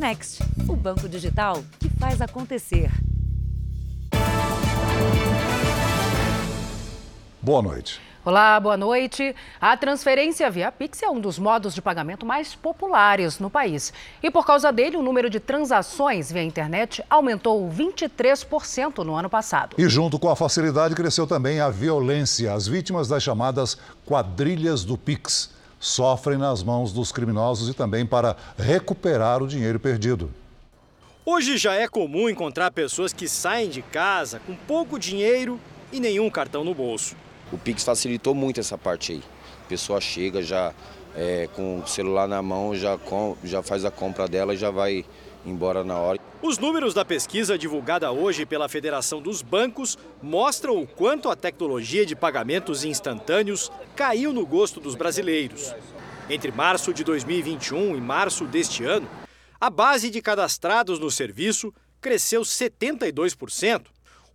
Next, o banco digital que faz acontecer. Boa noite. Olá, boa noite. A transferência via Pix é um dos modos de pagamento mais populares no país. E por causa dele, o número de transações via internet aumentou 23% no ano passado. E junto com a facilidade, cresceu também a violência. As vítimas das chamadas quadrilhas do Pix sofrem nas mãos dos criminosos e também para recuperar o dinheiro perdido. Hoje já é comum encontrar pessoas que saem de casa com pouco dinheiro e nenhum cartão no bolso. O Pix facilitou muito essa parte aí. A pessoa chega já é, com o celular na mão, já, com, já faz a compra dela e já vai embora na hora. Os números da pesquisa divulgada hoje pela Federação dos Bancos mostram o quanto a tecnologia de pagamentos instantâneos caiu no gosto dos brasileiros. Entre março de 2021 e março deste ano, a base de cadastrados no serviço cresceu 72%.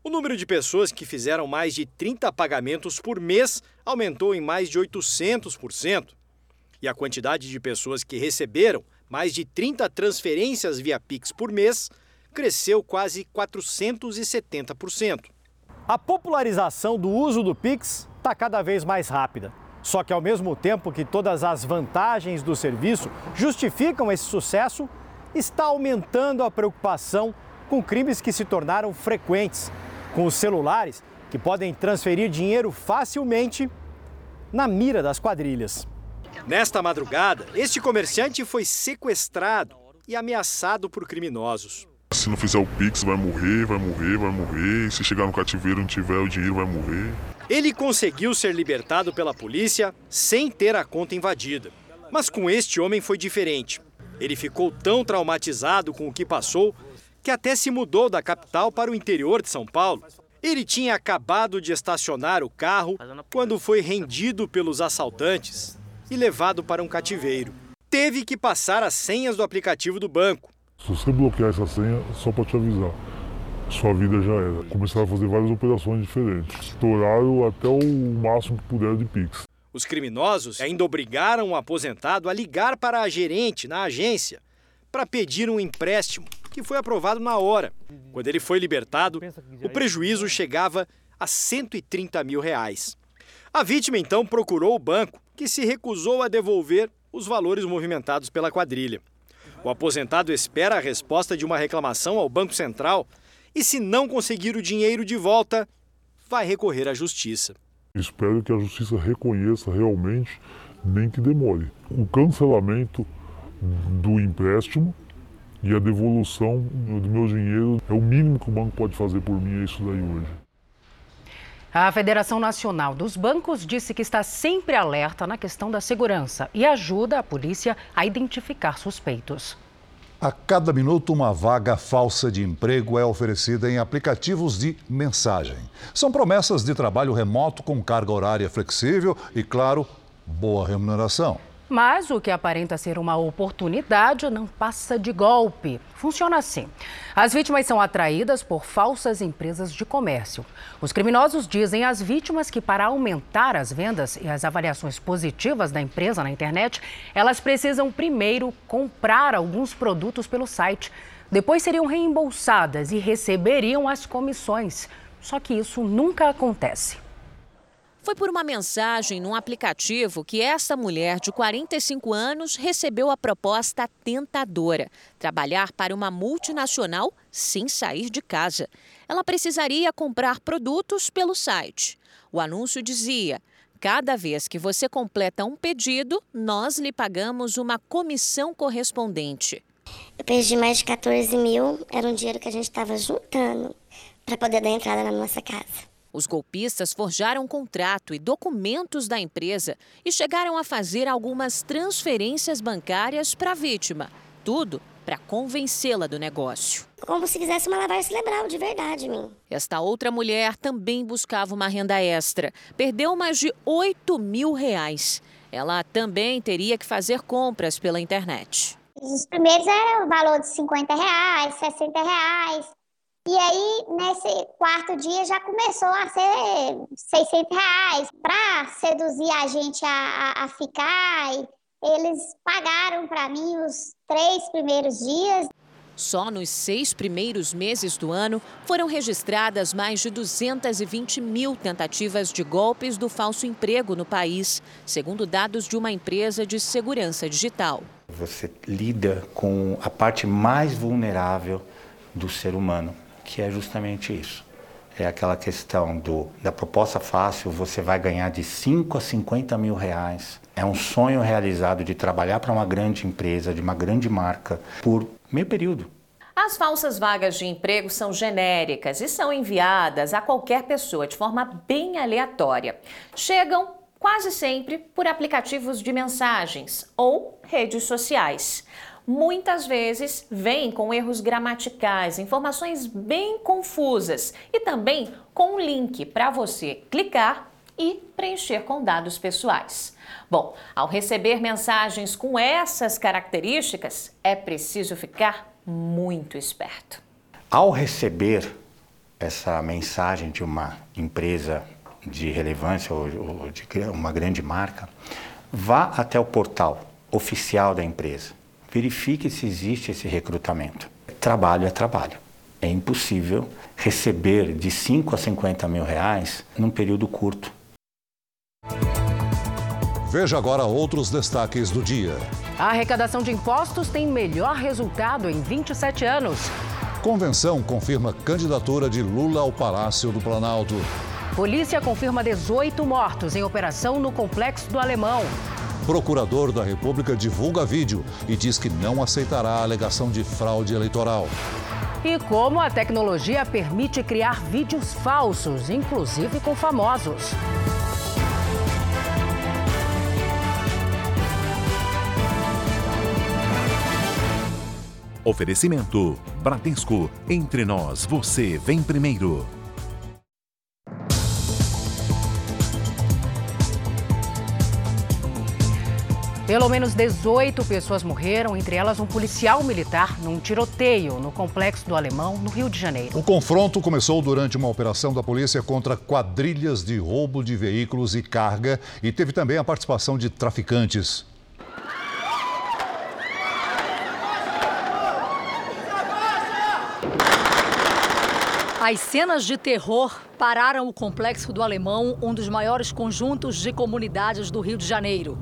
O número de pessoas que fizeram mais de 30 pagamentos por mês aumentou em mais de 800%. E a quantidade de pessoas que receberam mais de 30 transferências via Pix por mês cresceu quase 470%. A popularização do uso do Pix está cada vez mais rápida. Só que, ao mesmo tempo que todas as vantagens do serviço justificam esse sucesso, está aumentando a preocupação com crimes que se tornaram frequentes com os celulares que podem transferir dinheiro facilmente na mira das quadrilhas. Nesta madrugada, este comerciante foi sequestrado e ameaçado por criminosos. Se não fizer o Pix, vai morrer, vai morrer, vai morrer. Se chegar no cativeiro e não tiver o dinheiro, vai morrer. Ele conseguiu ser libertado pela polícia sem ter a conta invadida. Mas com este homem foi diferente. Ele ficou tão traumatizado com o que passou que até se mudou da capital para o interior de São Paulo. Ele tinha acabado de estacionar o carro quando foi rendido pelos assaltantes e levado para um cativeiro. Teve que passar as senhas do aplicativo do banco. Se você bloquear essa senha, só para te avisar, sua vida já era. Começaram a fazer várias operações diferentes. Estouraram até o máximo que puderam de Pix. Os criminosos ainda obrigaram o aposentado a ligar para a gerente na agência para pedir um empréstimo que foi aprovado na hora. Quando ele foi libertado, o prejuízo chegava a 130 mil reais. A vítima então procurou o banco, que se recusou a devolver os valores movimentados pela quadrilha. O aposentado espera a resposta de uma reclamação ao Banco Central e, se não conseguir o dinheiro de volta, vai recorrer à justiça. Espero que a justiça reconheça realmente, nem que demore, o cancelamento do empréstimo e a devolução do meu dinheiro é o mínimo que o banco pode fazer por mim, é isso daí hoje. A Federação Nacional dos Bancos disse que está sempre alerta na questão da segurança e ajuda a polícia a identificar suspeitos. A cada minuto, uma vaga falsa de emprego é oferecida em aplicativos de mensagem. São promessas de trabalho remoto com carga horária flexível e, claro, boa remuneração. Mas o que aparenta ser uma oportunidade não passa de golpe. Funciona assim: as vítimas são atraídas por falsas empresas de comércio. Os criminosos dizem às vítimas que, para aumentar as vendas e as avaliações positivas da empresa na internet, elas precisam primeiro comprar alguns produtos pelo site. Depois seriam reembolsadas e receberiam as comissões. Só que isso nunca acontece. Foi por uma mensagem num aplicativo que esta mulher de 45 anos recebeu a proposta tentadora: trabalhar para uma multinacional sem sair de casa. Ela precisaria comprar produtos pelo site. O anúncio dizia: cada vez que você completa um pedido, nós lhe pagamos uma comissão correspondente. Eu perdi mais de 14 mil, era um dinheiro que a gente estava juntando para poder dar entrada na nossa casa. Os golpistas forjaram um contrato e documentos da empresa e chegaram a fazer algumas transferências bancárias para a vítima. Tudo para convencê-la do negócio. Como se quisesse uma lavagem cerebral, de verdade, mim. Esta outra mulher também buscava uma renda extra. Perdeu mais de 8 mil reais. Ela também teria que fazer compras pela internet. Os primeiros eram o valor de 50 reais, 60 reais. E aí, nesse quarto dia, já começou a ser 600 reais para seduzir a gente a, a, a ficar. eles pagaram para mim os três primeiros dias. Só nos seis primeiros meses do ano foram registradas mais de 220 mil tentativas de golpes do falso emprego no país, segundo dados de uma empresa de segurança digital. Você lida com a parte mais vulnerável do ser humano, que é justamente isso. É aquela questão do, da proposta fácil, você vai ganhar de 5 a 50 mil reais. É um sonho realizado de trabalhar para uma grande empresa, de uma grande marca, por meio período. As falsas vagas de emprego são genéricas e são enviadas a qualquer pessoa de forma bem aleatória. Chegam quase sempre por aplicativos de mensagens ou redes sociais. Muitas vezes vêm com erros gramaticais, informações bem confusas e também com um link para você clicar e preencher com dados pessoais. Bom, ao receber mensagens com essas características, é preciso ficar muito esperto. Ao receber essa mensagem de uma empresa de relevância ou, de uma grande marca, vá até o portal oficial da empresa. Verifique se existe esse recrutamento. Trabalho é trabalho. É impossível receber de 5 a 50 mil reais num período curto. Veja agora outros destaques do dia. A arrecadação de impostos tem melhor resultado em 27 anos. Convenção confirma candidatura de Lula ao Palácio do Planalto. Polícia confirma 18 mortos em operação no Complexo do Alemão. Procurador da República divulga vídeo e diz que não aceitará a alegação de fraude eleitoral. E como a tecnologia permite criar vídeos falsos, inclusive com famosos. Oferecimento: Bradesco. Entre nós, você vem primeiro. Pelo menos 18 pessoas morreram, entre elas um policial militar, num tiroteio no Complexo do Alemão, no Rio de Janeiro. O confronto começou durante uma operação da polícia contra quadrilhas de roubo de veículos e carga e teve também a participação de traficantes. As cenas de terror pararam o complexo do Alemão, um dos maiores conjuntos de comunidades do Rio de Janeiro.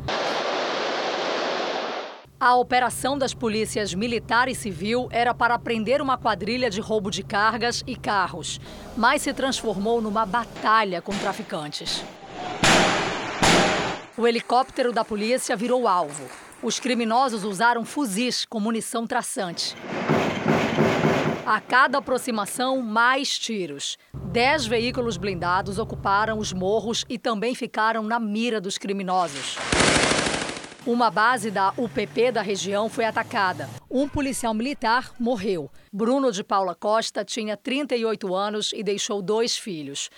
A operação das polícias militar e civil era para prender uma quadrilha de roubo de cargas e carros, mas se transformou numa batalha com traficantes. O helicóptero da polícia virou alvo. Os criminosos usaram fuzis com munição traçante. A cada aproximação, mais tiros. Dez veículos blindados ocuparam os morros e também ficaram na mira dos criminosos. Uma base da UPP da região foi atacada. Um policial militar morreu. Bruno de Paula Costa tinha 38 anos e deixou dois filhos.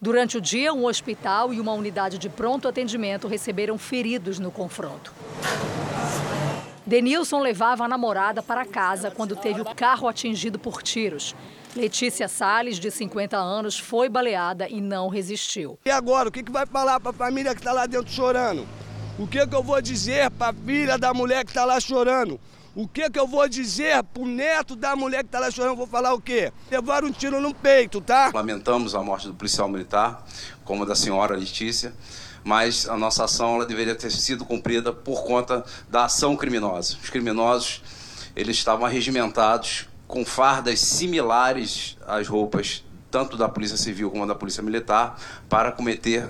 Durante o dia, um hospital e uma unidade de pronto atendimento receberam feridos no confronto. Denilson levava a namorada para casa quando teve o carro atingido por tiros. Letícia Salles, de 50 anos, foi baleada e não resistiu. E agora, o que, vai falar para a família que está lá dentro chorando? O que, que eu vou dizer para a filha da mulher que está lá chorando? O que, que eu vou dizer pro neto da mulher que está lá chorando? Vou falar o quê? Levaram um tiro no peito, tá? Lamentamos a morte do policial militar, como da senhora Letícia mas a nossa ação ela deveria ter sido cumprida por conta da ação criminosa. Os criminosos eles estavam arregimentados com fardas similares às roupas tanto da Polícia Civil como da Polícia Militar para cometer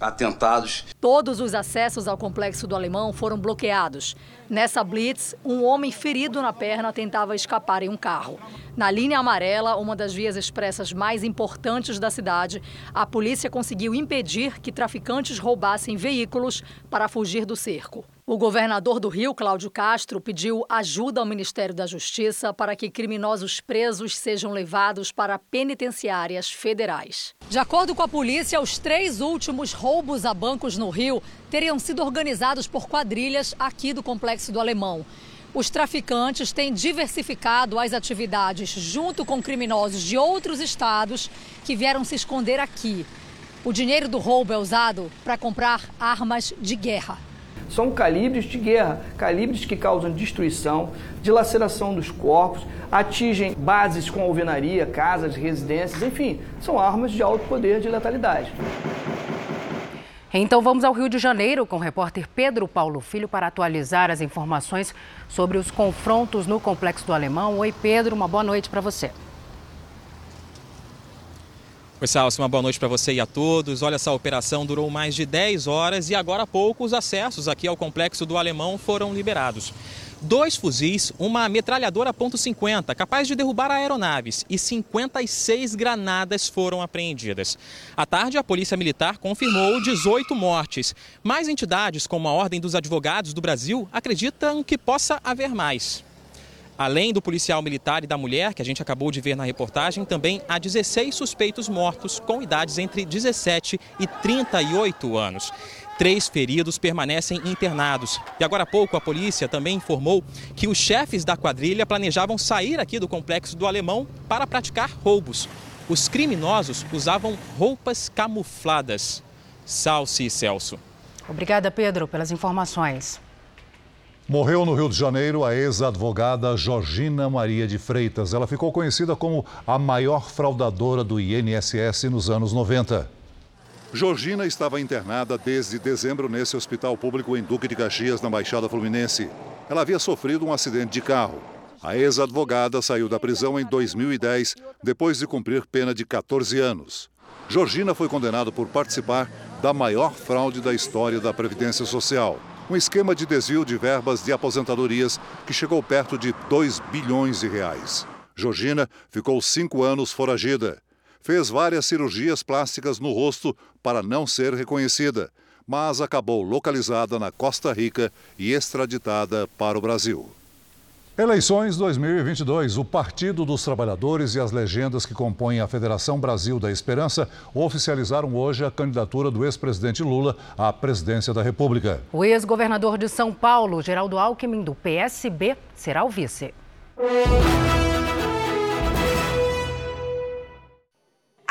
atentados. Todos os acessos ao complexo do Alemão foram bloqueados. Nessa blitz, um homem ferido na perna tentava escapar em um carro. Na linha amarela, uma das vias expressas mais importantes da cidade, a polícia conseguiu impedir que traficantes roubassem veículos para fugir do cerco. O governador do Rio, Cláudio Castro, pediu ajuda ao Ministério da Justiça para que criminosos presos sejam levados para penitenciárias federais. De acordo com a polícia, os três últimos roubos a bancos no Rio teriam sido organizados por quadrilhas aqui do Complexo do Alemão. Os traficantes têm diversificado as atividades junto com criminosos de outros estados que vieram se esconder aqui. O dinheiro do roubo é usado para comprar armas de guerra. São calibres de guerra, calibres que causam destruição, dilaceração dos corpos, atingem bases com alvenaria, casas, residências, enfim, são armas de alto poder de letalidade. Então vamos ao Rio de Janeiro com o repórter Pedro Paulo Filho para atualizar as informações sobre os confrontos no Complexo do Alemão. Oi, Pedro, uma boa noite para você. Salso, uma boa noite para você e a todos. Olha, essa operação durou mais de 10 horas e agora há pouco os acessos aqui ao Complexo do Alemão foram liberados dois fuzis, uma metralhadora .50, capaz de derrubar aeronaves, e 56 granadas foram apreendidas. À tarde, a Polícia Militar confirmou 18 mortes. Mais entidades, como a Ordem dos Advogados do Brasil, acreditam que possa haver mais. Além do policial militar e da mulher, que a gente acabou de ver na reportagem, também há 16 suspeitos mortos com idades entre 17 e 38 anos. Três feridos permanecem internados. E agora há pouco a polícia também informou que os chefes da quadrilha planejavam sair aqui do complexo do Alemão para praticar roubos. Os criminosos usavam roupas camufladas. Salce e Celso. Obrigada, Pedro, pelas informações. Morreu no Rio de Janeiro a ex-advogada Georgina Maria de Freitas. Ela ficou conhecida como a maior fraudadora do INSS nos anos 90. Georgina estava internada desde dezembro nesse hospital público em Duque de Caxias, na Baixada Fluminense. Ela havia sofrido um acidente de carro. A ex-advogada saiu da prisão em 2010, depois de cumprir pena de 14 anos. Georgina foi condenada por participar da maior fraude da história da Previdência Social. Um esquema de desvio de verbas de aposentadorias que chegou perto de 2 bilhões de reais. Georgina ficou cinco anos foragida fez várias cirurgias plásticas no rosto para não ser reconhecida, mas acabou localizada na Costa Rica e extraditada para o Brasil. Eleições 2022. O Partido dos Trabalhadores e as legendas que compõem a Federação Brasil da Esperança oficializaram hoje a candidatura do ex-presidente Lula à presidência da República. O ex-governador de São Paulo, Geraldo Alckmin, do PSB, será o vice.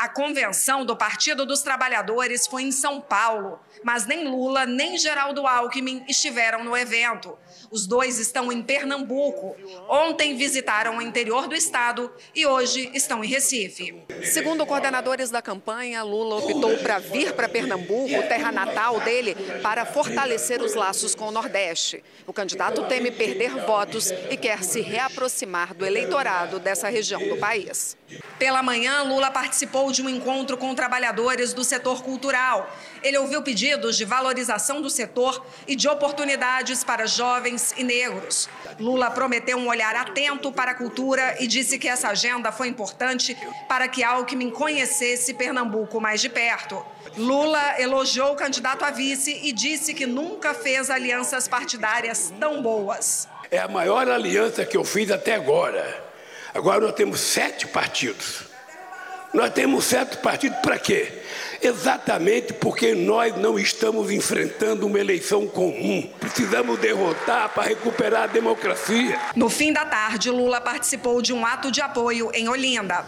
A convenção do Partido dos Trabalhadores foi em São Paulo, mas nem Lula nem Geraldo Alckmin estiveram no evento. Os dois estão em Pernambuco. Ontem visitaram o interior do estado e hoje estão em Recife. Segundo coordenadores da campanha, Lula optou para vir para Pernambuco, terra natal dele, para fortalecer os laços com o Nordeste. O candidato teme perder votos e quer se reaproximar do eleitorado dessa região do país. Pela manhã, Lula participou de um encontro com trabalhadores do setor cultural. Ele ouviu pedidos de valorização do setor e de oportunidades para jovens e negros. Lula prometeu um olhar atento para a cultura e disse que essa agenda foi importante para que Alckmin conhecesse Pernambuco mais de perto. Lula elogiou o candidato a vice e disse que nunca fez alianças partidárias tão boas. É a maior aliança que eu fiz até agora Agora nós temos sete partidos. Nós temos sete partidos para quê? Exatamente porque nós não estamos enfrentando uma eleição comum. Precisamos derrotar para recuperar a democracia. No fim da tarde, Lula participou de um ato de apoio em Olinda.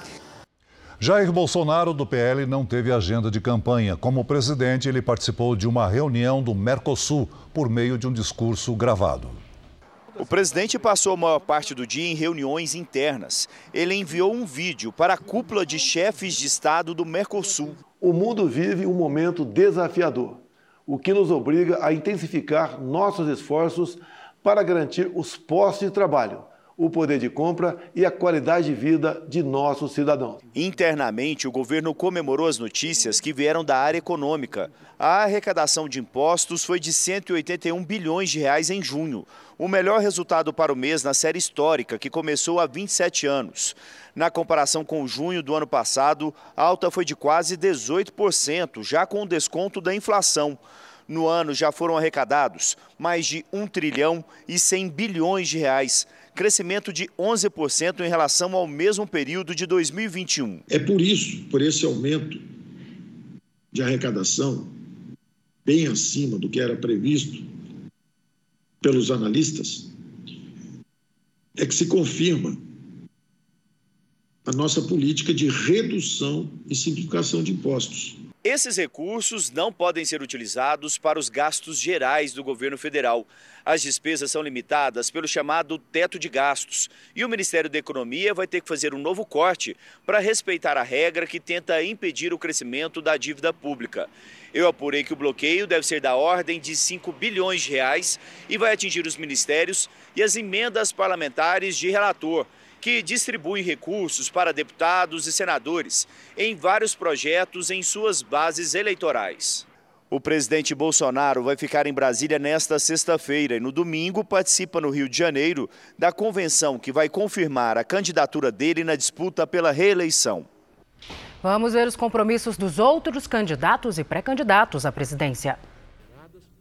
Jair Bolsonaro, do PL, não teve agenda de campanha. Como presidente, ele participou de uma reunião do Mercosul por meio de um discurso gravado. O presidente passou a maior parte do dia em reuniões internas. Ele enviou um vídeo para a cúpula de chefes de Estado do Mercosul. O mundo vive um momento desafiador, o que nos obriga a intensificar nossos esforços para garantir os postos de trabalho o poder de compra e a qualidade de vida de nossos cidadãos. Internamente, o governo comemorou as notícias que vieram da área econômica. A arrecadação de impostos foi de 181 bilhões de reais em junho, o melhor resultado para o mês na série histórica, que começou há 27 anos. Na comparação com junho do ano passado, a alta foi de quase 18%, já com o desconto da inflação. No ano já foram arrecadados mais de 1 trilhão e 100 bilhões de reais, crescimento de 11% em relação ao mesmo período de 2021. É por isso, por esse aumento de arrecadação, bem acima do que era previsto pelos analistas, é que se confirma a nossa política de redução e simplificação de impostos. Esses recursos não podem ser utilizados para os gastos gerais do governo federal. As despesas são limitadas pelo chamado teto de gastos e o Ministério da Economia vai ter que fazer um novo corte para respeitar a regra que tenta impedir o crescimento da dívida pública. Eu apurei que o bloqueio deve ser da ordem de 5 bilhões de reais e vai atingir os ministérios e as emendas parlamentares de relator que distribui recursos para deputados e senadores em vários projetos em suas bases eleitorais. O presidente Bolsonaro vai ficar em Brasília nesta sexta-feira e no domingo participa no Rio de Janeiro da convenção que vai confirmar a candidatura dele na disputa pela reeleição. Vamos ver os compromissos dos outros candidatos e pré-candidatos à presidência.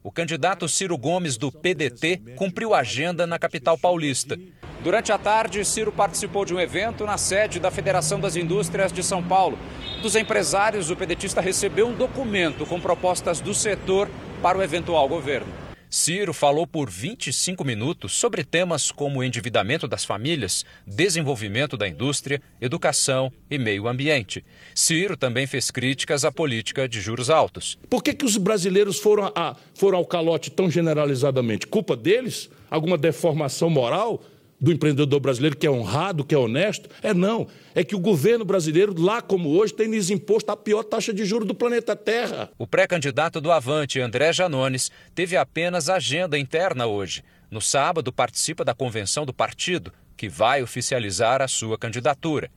O candidato Ciro Gomes, do PDT, cumpriu a agenda na capital paulista. Durante a tarde, Ciro participou de um evento na sede da Federação das Indústrias de São Paulo. Dos empresários, o pedetista recebeu um documento com propostas do setor para o eventual governo. Ciro falou por 25 minutos sobre temas como endividamento das famílias, desenvolvimento da indústria, educação e meio ambiente. Ciro também fez críticas à política de juros altos. Por que, que os brasileiros foram, a, foram ao calote tão generalizadamente? Culpa deles? Alguma deformação moral? Do empreendedor brasileiro que é honrado, que é honesto? É não. É que o governo brasileiro, lá como hoje, tem lhes imposto a pior taxa de juros do planeta Terra. O pré-candidato do Avante, André Janones, teve apenas agenda interna hoje. No sábado, participa da convenção do partido, que vai oficializar a sua candidatura.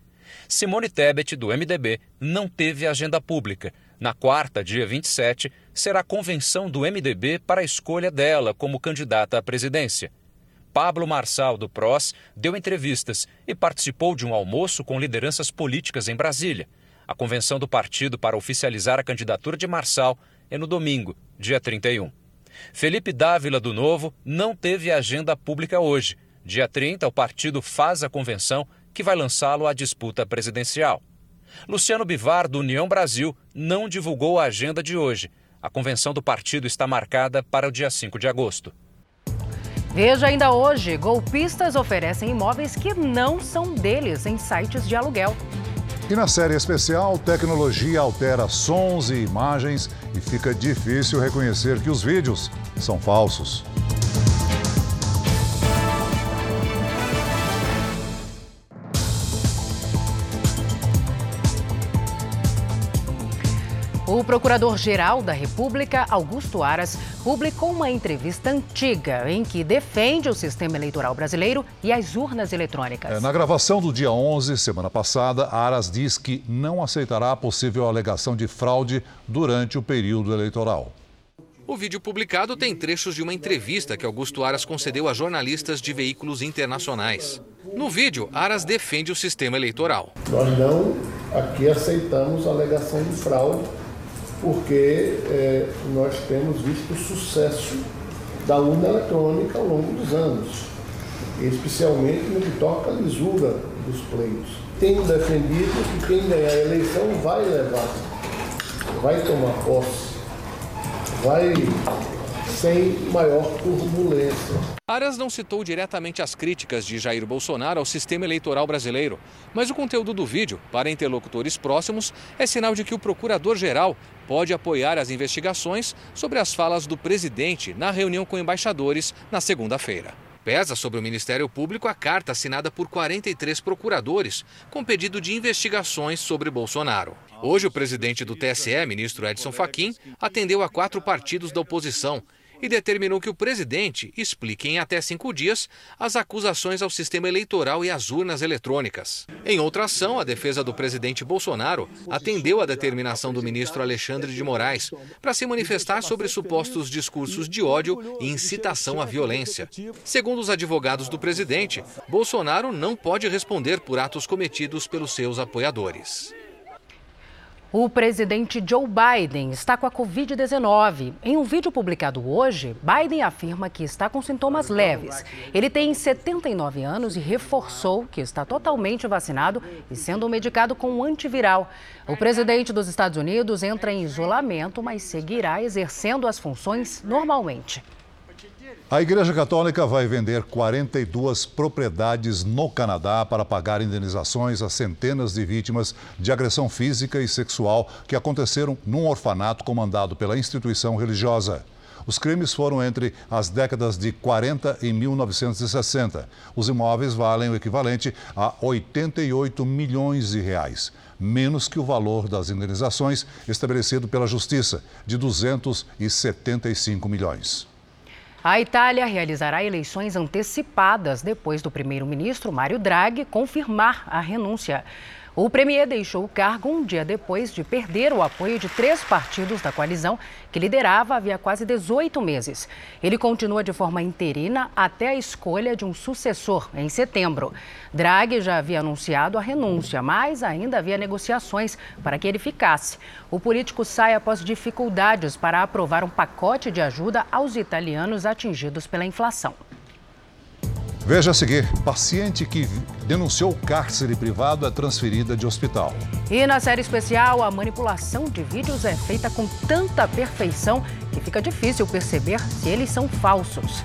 Simone Tebet, do MDB, não teve agenda pública. Na quarta, dia 27, será a convenção do MDB para a escolha dela como candidata à presidência. Pablo Marçal, do PROS, deu entrevistas e participou de um almoço com lideranças políticas em Brasília. A convenção do partido para oficializar a candidatura de Marçal é no domingo, dia 31. Felipe Dávila, do Novo, não teve agenda pública hoje. Dia 30, o partido faz a convenção que vai lançá-lo à disputa presidencial. Luciano Bivar, do União Brasil, não divulgou a agenda de hoje. A convenção do partido está marcada para o dia 5 de agosto. Veja ainda hoje: golpistas oferecem imóveis que não são deles em sites de aluguel. E na série especial, tecnologia altera sons e imagens e fica difícil reconhecer que os vídeos são falsos. O Procurador-Geral da República, Augusto Aras, publicou uma entrevista antiga em que defende o sistema eleitoral brasileiro e as urnas eletrônicas. É, na gravação do dia 11, semana passada, Aras diz que não aceitará a possível alegação de fraude durante o período eleitoral. O vídeo publicado tem trechos de uma entrevista que Augusto Aras concedeu a jornalistas de veículos internacionais. No vídeo, Aras defende o sistema eleitoral. Nós não aqui aceitamos a alegação de fraude porque é, nós temos visto o sucesso da urna eletrônica ao longo dos anos, especialmente no que toca à lisura dos pleitos. Tenho defendido que quem ganhar a eleição vai levar, vai tomar posse, vai sem maior turbulência. Arias não citou diretamente as críticas de Jair Bolsonaro ao sistema eleitoral brasileiro, mas o conteúdo do vídeo, para interlocutores próximos, é sinal de que o procurador-geral pode apoiar as investigações sobre as falas do presidente na reunião com embaixadores na segunda-feira. Pesa sobre o Ministério Público a carta assinada por 43 procuradores com pedido de investigações sobre Bolsonaro. Hoje, o presidente do TSE, ministro Edson Fachin, atendeu a quatro partidos da oposição e determinou que o presidente explique em até cinco dias as acusações ao sistema eleitoral e às urnas eletrônicas. Em outra ação, a defesa do presidente Bolsonaro atendeu a determinação do ministro Alexandre de Moraes para se manifestar sobre supostos discursos de ódio e incitação à violência. Segundo os advogados do presidente, Bolsonaro não pode responder por atos cometidos pelos seus apoiadores. O presidente Joe Biden está com a Covid-19. Em um vídeo publicado hoje, Biden afirma que está com sintomas leves. Ele tem 79 anos e reforçou que está totalmente vacinado e sendo medicado com um antiviral. O presidente dos Estados Unidos entra em isolamento, mas seguirá exercendo as funções normalmente. A Igreja Católica vai vender 42 propriedades no Canadá para pagar indenizações a centenas de vítimas de agressão física e sexual que aconteceram num orfanato comandado pela instituição religiosa. Os crimes foram entre as décadas de 40 e 1960. Os imóveis valem o equivalente a 88 milhões de reais, menos que o valor das indenizações estabelecido pela Justiça, de 275 milhões. A Itália realizará eleições antecipadas depois do primeiro-ministro Mário Draghi confirmar a renúncia. O premier deixou o cargo um dia depois de perder o apoio de três partidos da coalizão que liderava havia quase 18 meses. Ele continua de forma interina até a escolha de um sucessor em setembro. Draghi já havia anunciado a renúncia, mas ainda havia negociações para que ele ficasse. O político sai após dificuldades para aprovar um pacote de ajuda aos italianos atingidos pela inflação. Veja a seguir: paciente que denunciou cárcere privado é transferida de hospital. E na série especial, a manipulação de vídeos é feita com tanta perfeição que fica difícil perceber se eles são falsos.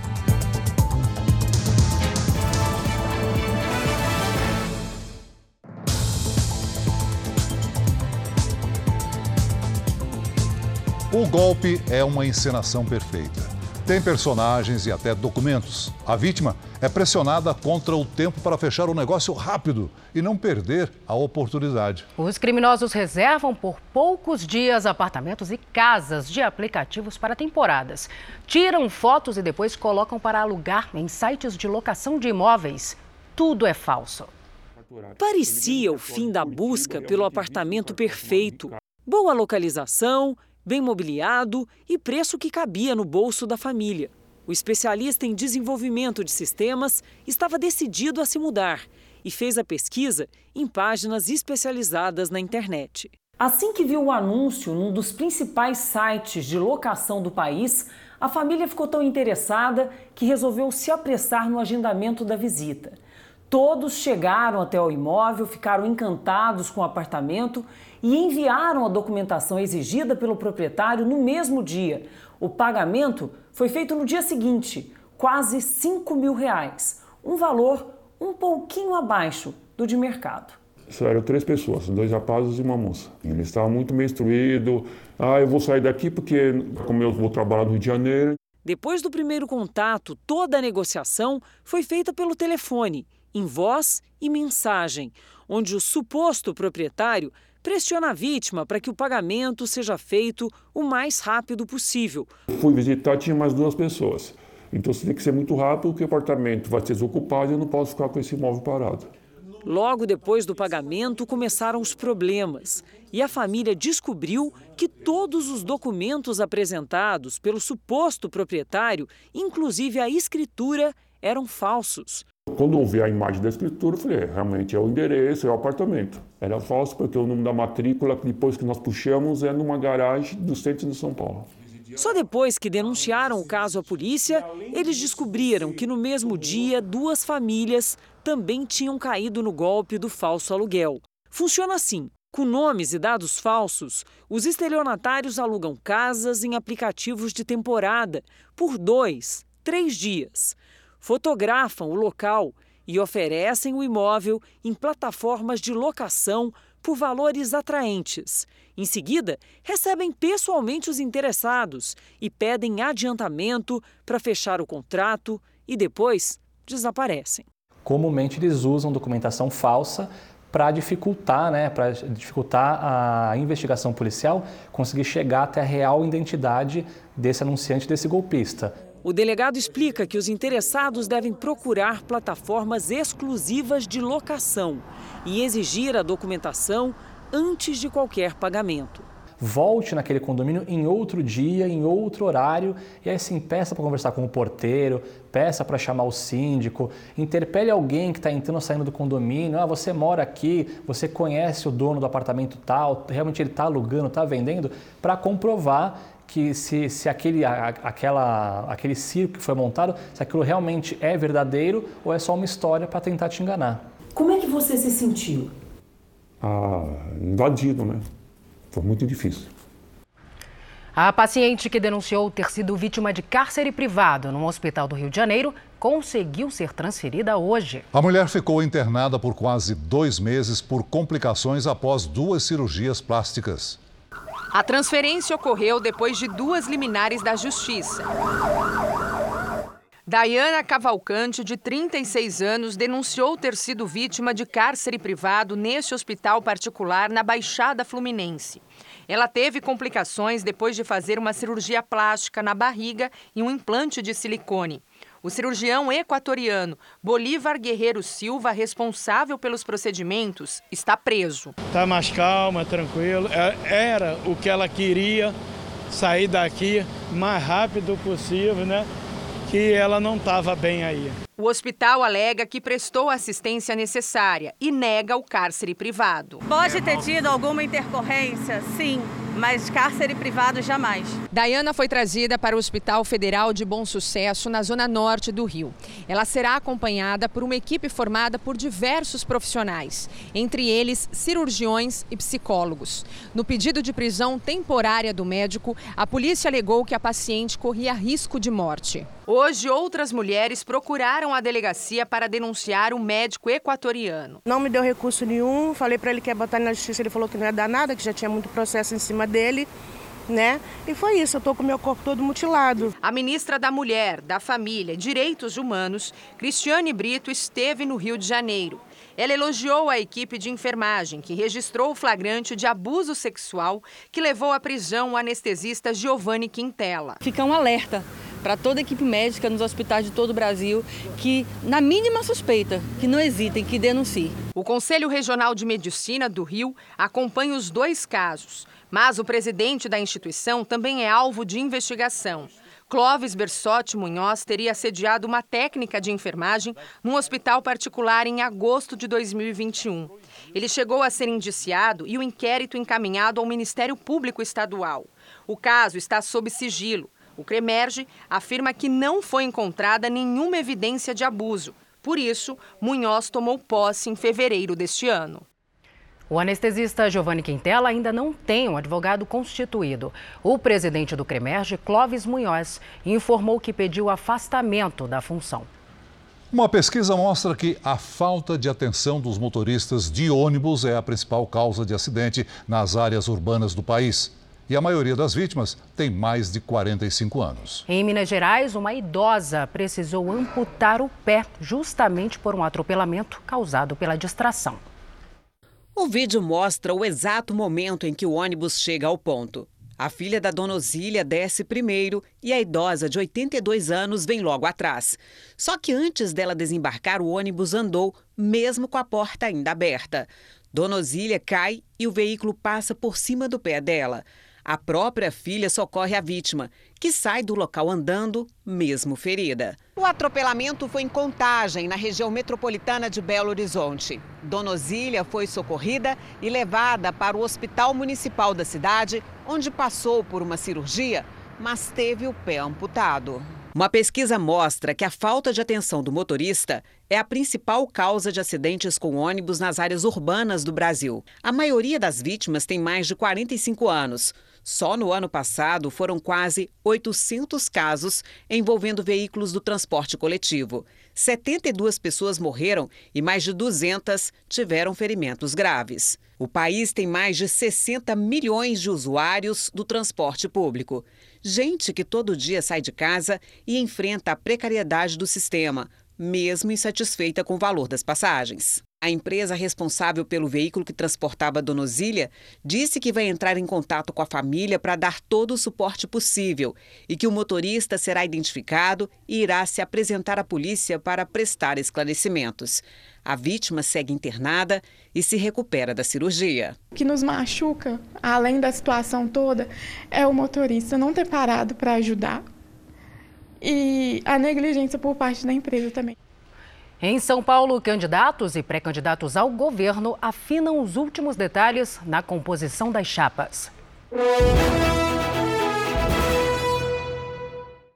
O golpe é uma encenação perfeita. Tem personagens e até documentos. A vítima é pressionada contra o tempo para fechar o negócio rápido e não perder a oportunidade. Os criminosos reservam por poucos dias apartamentos e casas de aplicativos para temporadas. Tiram fotos e depois colocam para alugar em sites de locação de imóveis. Tudo é falso. Parecia o fim da busca pelo apartamento perfeito. Boa localização, bem mobiliado e preço que cabia no bolso da família. O especialista em desenvolvimento de sistemas estava decidido a se mudar e fez a pesquisa em páginas especializadas na internet. Assim que viu o anúncio num dos principais sites de locação do país, a família ficou tão interessada que resolveu se apressar no agendamento da visita. Todos chegaram até o imóvel, ficaram encantados com o apartamento e enviaram a documentação exigida pelo proprietário no mesmo dia. O pagamento foi feito no dia seguinte, quase 5 mil reais, um valor um pouquinho abaixo do de mercado. Isso eram três pessoas, dois rapazes e uma moça. Ele estava muito meio instruído. Ah, eu vou sair daqui porque, como eu vou trabalhar no Rio de Janeiro. Depois do primeiro contato, toda a negociação foi feita pelo telefone em voz e mensagem, onde o suposto proprietário pressiona a vítima para que o pagamento seja feito o mais rápido possível. Fui visitar, tinha mais duas pessoas. Então você tem que ser muito rápido, porque o apartamento vai ser desocupado e eu não posso ficar com esse imóvel parado. Logo depois do pagamento, começaram os problemas e a família descobriu que todos os documentos apresentados pelo suposto proprietário, inclusive a escritura, eram falsos. Quando eu vi a imagem da escritura, eu falei, é, realmente é o endereço, é o apartamento. Era falso porque o número da matrícula, depois que nós puxamos, é numa garagem do centro de São Paulo. Só depois que denunciaram o caso à polícia, eles descobriram que no mesmo dia duas famílias também tinham caído no golpe do falso aluguel. Funciona assim: com nomes e dados falsos, os estelionatários alugam casas em aplicativos de temporada por dois, três dias fotografam o local e oferecem o imóvel em plataformas de locação por valores atraentes. Em seguida, recebem pessoalmente os interessados e pedem adiantamento para fechar o contrato e depois desaparecem. Comumente eles usam documentação falsa para dificultar, né, para dificultar a investigação policial conseguir chegar até a real identidade desse anunciante, desse golpista. O delegado explica que os interessados devem procurar plataformas exclusivas de locação e exigir a documentação antes de qualquer pagamento. Volte naquele condomínio em outro dia, em outro horário, e aí sim peça para conversar com o porteiro, peça para chamar o síndico, interpele alguém que está entrando ou saindo do condomínio. Ah, você mora aqui, você conhece o dono do apartamento tal, realmente ele está alugando, está vendendo, para comprovar que se, se aquele, a, aquela, aquele circo que foi montado, se aquilo realmente é verdadeiro ou é só uma história para tentar te enganar. Como é que você se sentiu? Ah, invadido, né? Foi muito difícil. A paciente que denunciou ter sido vítima de cárcere privado num hospital do Rio de Janeiro conseguiu ser transferida hoje. A mulher ficou internada por quase dois meses por complicações após duas cirurgias plásticas. A transferência ocorreu depois de duas liminares da Justiça. Dayana Cavalcante, de 36 anos, denunciou ter sido vítima de cárcere privado neste hospital particular na Baixada Fluminense. Ela teve complicações depois de fazer uma cirurgia plástica na barriga e um implante de silicone. O cirurgião equatoriano Bolívar Guerreiro Silva, responsável pelos procedimentos, está preso. Está mais calma, tranquilo. É, era o que ela queria, sair daqui mais rápido possível, né? Que ela não estava bem aí. O hospital alega que prestou a assistência necessária e nega o cárcere privado. Pode ter tido alguma intercorrência, sim, mas cárcere privado jamais. Dayana foi trazida para o Hospital Federal de Bom Sucesso, na zona norte do Rio. Ela será acompanhada por uma equipe formada por diversos profissionais, entre eles cirurgiões e psicólogos. No pedido de prisão temporária do médico, a polícia alegou que a paciente corria risco de morte. Hoje, outras mulheres procuraram a delegacia para denunciar o médico equatoriano. Não me deu recurso nenhum, falei para ele que ia botar na justiça, ele falou que não ia dar nada, que já tinha muito processo em cima dele. Né? E foi isso, eu tô com meu corpo todo mutilado. A ministra da Mulher, da Família e Direitos Humanos, Cristiane Brito, esteve no Rio de Janeiro. Ela elogiou a equipe de enfermagem que registrou o flagrante de abuso sexual que levou à prisão o anestesista Giovanni Quintela. Fica um alerta para toda a equipe médica nos hospitais de todo o Brasil que, na mínima suspeita, que não hesitem, que denunciem. O Conselho Regional de Medicina do Rio acompanha os dois casos, mas o presidente da instituição também é alvo de investigação. Clóvis Bersotti Munhoz teria assediado uma técnica de enfermagem num hospital particular em agosto de 2021. Ele chegou a ser indiciado e o inquérito encaminhado ao Ministério Público Estadual. O caso está sob sigilo. O CREMERGE afirma que não foi encontrada nenhuma evidência de abuso. Por isso, Munhoz tomou posse em fevereiro deste ano. O anestesista Giovanni Quintela ainda não tem um advogado constituído. O presidente do CREMERGE, Clóvis Munhoz, informou que pediu afastamento da função. Uma pesquisa mostra que a falta de atenção dos motoristas de ônibus é a principal causa de acidente nas áreas urbanas do país. E a maioria das vítimas tem mais de 45 anos. Em Minas Gerais, uma idosa precisou amputar o pé justamente por um atropelamento causado pela distração. O vídeo mostra o exato momento em que o ônibus chega ao ponto. A filha da dona Osília desce primeiro e a idosa de 82 anos vem logo atrás. Só que antes dela desembarcar, o ônibus andou, mesmo com a porta ainda aberta. Dona Osília cai e o veículo passa por cima do pé dela. A própria filha socorre a vítima, que sai do local andando, mesmo ferida. O atropelamento foi em Contagem, na região metropolitana de Belo Horizonte. Dona Osília foi socorrida e levada para o Hospital Municipal da cidade, onde passou por uma cirurgia, mas teve o pé amputado. Uma pesquisa mostra que a falta de atenção do motorista é a principal causa de acidentes com ônibus nas áreas urbanas do Brasil. A maioria das vítimas tem mais de 45 anos. Só no ano passado foram quase 800 casos envolvendo veículos do transporte coletivo. 72 pessoas morreram e mais de 200 tiveram ferimentos graves. O país tem mais de 60 milhões de usuários do transporte público. Gente que todo dia sai de casa e enfrenta a precariedade do sistema, mesmo insatisfeita com o valor das passagens. A empresa responsável pelo veículo que transportava a Dona Osília disse que vai entrar em contato com a família para dar todo o suporte possível e que o motorista será identificado e irá se apresentar à polícia para prestar esclarecimentos. A vítima segue internada e se recupera da cirurgia. O que nos machuca, além da situação toda, é o motorista não ter parado para ajudar e a negligência por parte da empresa também. Em São Paulo, candidatos e pré-candidatos ao governo afinam os últimos detalhes na composição das chapas.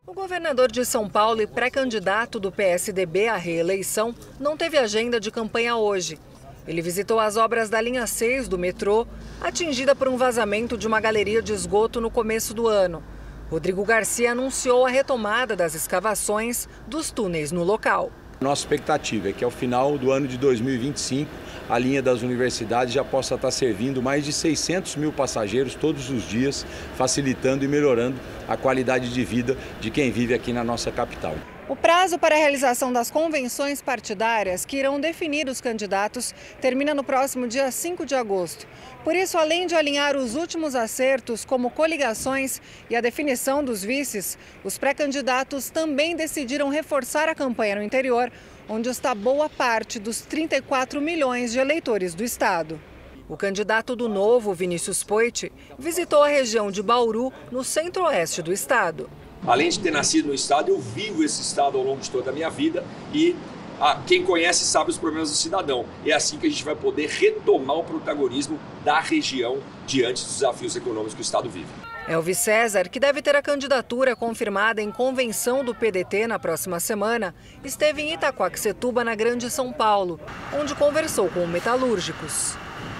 O governador de São Paulo e pré-candidato do PSDB à reeleição não teve agenda de campanha hoje. Ele visitou as obras da linha 6 do metrô, atingida por um vazamento de uma galeria de esgoto no começo do ano. Rodrigo Garcia anunciou a retomada das escavações dos túneis no local. Nossa expectativa é que ao final do ano de 2025 a linha das universidades já possa estar servindo mais de 600 mil passageiros todos os dias, facilitando e melhorando a qualidade de vida de quem vive aqui na nossa capital. O prazo para a realização das convenções partidárias, que irão definir os candidatos, termina no próximo dia 5 de agosto. Por isso, além de alinhar os últimos acertos, como coligações e a definição dos vices, os pré-candidatos também decidiram reforçar a campanha no interior, onde está boa parte dos 34 milhões de eleitores do estado. O candidato do Novo, Vinícius Poit, visitou a região de Bauru, no centro-oeste do estado. Além de ter nascido no estado, eu vivo esse estado ao longo de toda a minha vida e ah, quem conhece sabe os problemas do cidadão. É assim que a gente vai poder retomar o protagonismo da região diante dos desafios econômicos que o estado vive. Elvis César, que deve ter a candidatura confirmada em convenção do PDT na próxima semana, esteve em Itaquaquecetuba, na Grande São Paulo, onde conversou com metalúrgicos.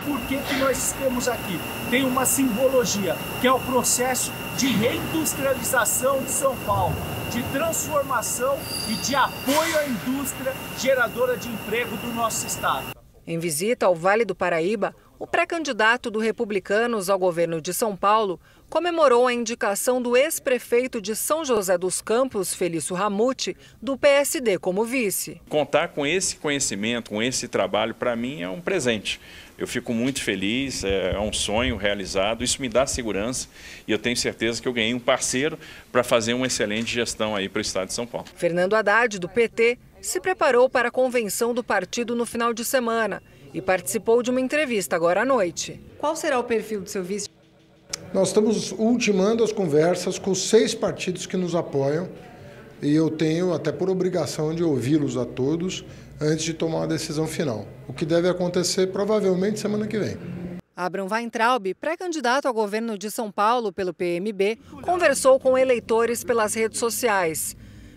Por que, que nós temos aqui? Tem uma simbologia, que é o processo de reindustrialização de São Paulo, de transformação e de apoio à indústria geradora de emprego do nosso estado. Em visita ao Vale do Paraíba, o pré-candidato do Republicanos ao governo de São Paulo comemorou a indicação do ex-prefeito de São José dos Campos, Felício Ramute, do PSD como vice. Contar com esse conhecimento, com esse trabalho, para mim é um presente. Eu fico muito feliz, é, é um sonho realizado, isso me dá segurança e eu tenho certeza que eu ganhei um parceiro para fazer uma excelente gestão aí para o estado de São Paulo. Fernando Haddad, do PT, se preparou para a convenção do partido no final de semana e participou de uma entrevista agora à noite. Qual será o perfil do seu vice? Nós estamos ultimando as conversas com os seis partidos que nos apoiam e eu tenho até por obrigação de ouvi-los a todos antes de tomar uma decisão final. O que deve acontecer provavelmente semana que vem. Abraham Weintraub, pré-candidato ao governo de São Paulo pelo PMB, conversou com eleitores pelas redes sociais.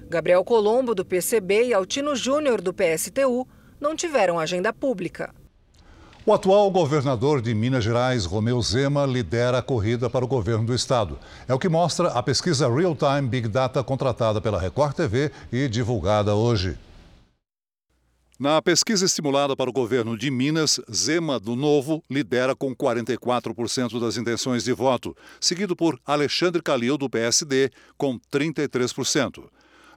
Gabriel Colombo, do PCB, e Altino Júnior, do PSTU, não tiveram agenda pública. O atual governador de Minas Gerais, Romeu Zema, lidera a corrida para o governo do estado. É o que mostra a pesquisa Real Time Big Data contratada pela Record TV e divulgada hoje. Na pesquisa estimulada para o governo de Minas, Zema, do Novo, lidera com 44% das intenções de voto, seguido por Alexandre Calil, do PSD, com 33%.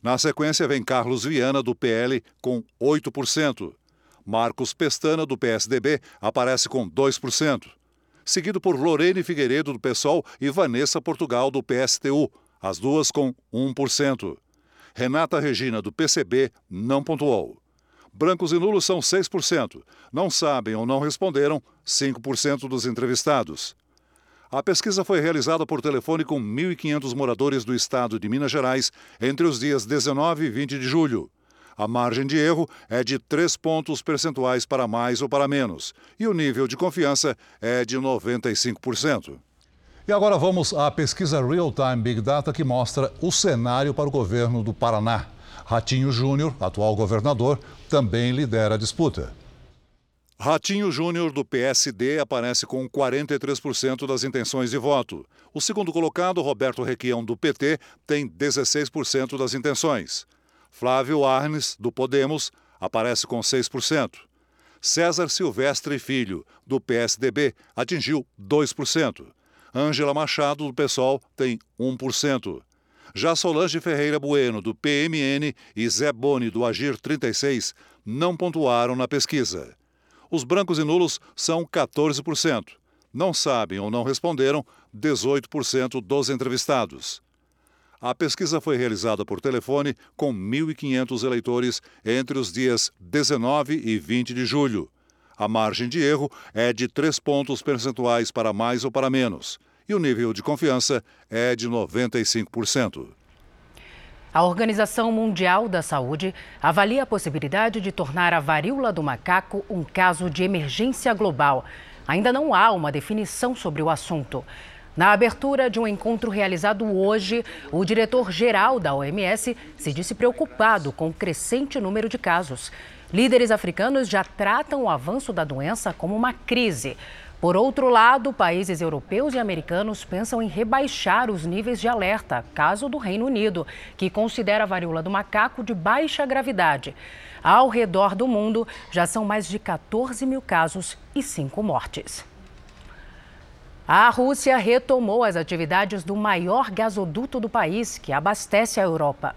Na sequência, vem Carlos Viana, do PL, com 8%. Marcos Pestana, do PSDB, aparece com 2%. Seguido por Lorene Figueiredo, do PSOL, e Vanessa Portugal, do PSTU, as duas com 1%. Renata Regina, do PCB, não pontuou. Brancos e nulos são 6%. Não sabem ou não responderam 5% dos entrevistados. A pesquisa foi realizada por telefone com 1.500 moradores do estado de Minas Gerais entre os dias 19 e 20 de julho. A margem de erro é de 3 pontos percentuais para mais ou para menos, e o nível de confiança é de 95%. E agora vamos à pesquisa Real Time Big Data que mostra o cenário para o governo do Paraná. Ratinho Júnior, atual governador, também lidera a disputa. Ratinho Júnior, do PSD, aparece com 43% das intenções de voto. O segundo colocado, Roberto Requião, do PT, tem 16% das intenções. Flávio Arnes, do Podemos, aparece com 6%. César Silvestre Filho, do PSDB, atingiu 2%. Ângela Machado, do PSOL, tem 1%. Já Solange Ferreira Bueno, do PMN, e Zé Boni, do Agir 36, não pontuaram na pesquisa. Os brancos e nulos são 14%. Não sabem ou não responderam 18% dos entrevistados. A pesquisa foi realizada por telefone com 1.500 eleitores entre os dias 19 e 20 de julho. A margem de erro é de 3 pontos percentuais para mais ou para menos e o nível de confiança é de 95%. A Organização Mundial da Saúde avalia a possibilidade de tornar a varíola do macaco um caso de emergência global. Ainda não há uma definição sobre o assunto. Na abertura de um encontro realizado hoje, o diretor-geral da OMS se disse preocupado com o crescente número de casos. Líderes africanos já tratam o avanço da doença como uma crise. Por outro lado, países europeus e americanos pensam em rebaixar os níveis de alerta, caso do Reino Unido, que considera a varíola do macaco de baixa gravidade. Ao redor do mundo, já são mais de 14 mil casos e 5 mortes. A Rússia retomou as atividades do maior gasoduto do país, que abastece a Europa.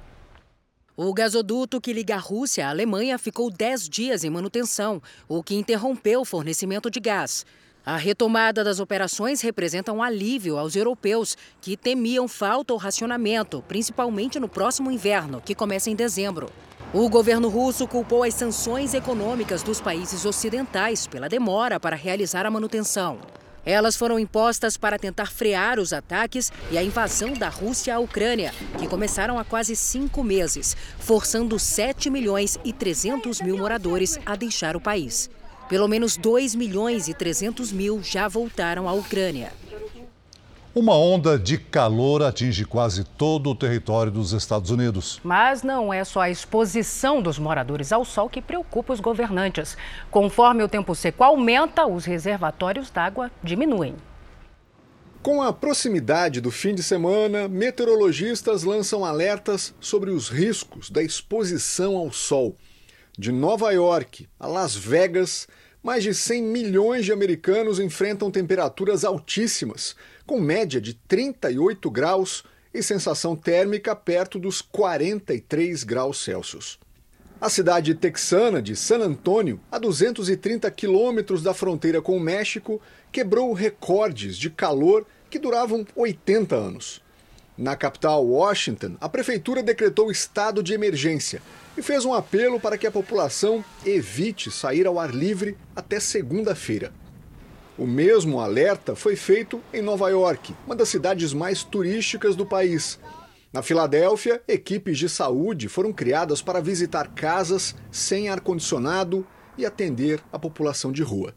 O gasoduto que liga a Rússia à Alemanha ficou 10 dias em manutenção, o que interrompeu o fornecimento de gás. A retomada das operações representa um alívio aos europeus que temiam falta ou racionamento, principalmente no próximo inverno, que começa em dezembro. O governo russo culpou as sanções econômicas dos países ocidentais pela demora para realizar a manutenção. Elas foram impostas para tentar frear os ataques e a invasão da Rússia à Ucrânia, que começaram há quase cinco meses, forçando 7 milhões e 300 mil moradores a deixar o país. Pelo menos 2 milhões e 300 mil já voltaram à Ucrânia. Uma onda de calor atinge quase todo o território dos Estados Unidos. Mas não é só a exposição dos moradores ao sol que preocupa os governantes. Conforme o tempo seco aumenta, os reservatórios d'água diminuem. Com a proximidade do fim de semana, meteorologistas lançam alertas sobre os riscos da exposição ao sol. De Nova York a Las Vegas, mais de 100 milhões de americanos enfrentam temperaturas altíssimas, com média de 38 graus e sensação térmica perto dos 43 graus Celsius. A cidade texana de San Antônio, a 230 quilômetros da fronteira com o México, quebrou recordes de calor que duravam 80 anos. Na capital, Washington, a prefeitura decretou estado de emergência e fez um apelo para que a população evite sair ao ar livre até segunda-feira. O mesmo alerta foi feito em Nova York, uma das cidades mais turísticas do país. Na Filadélfia, equipes de saúde foram criadas para visitar casas sem ar-condicionado e atender a população de rua.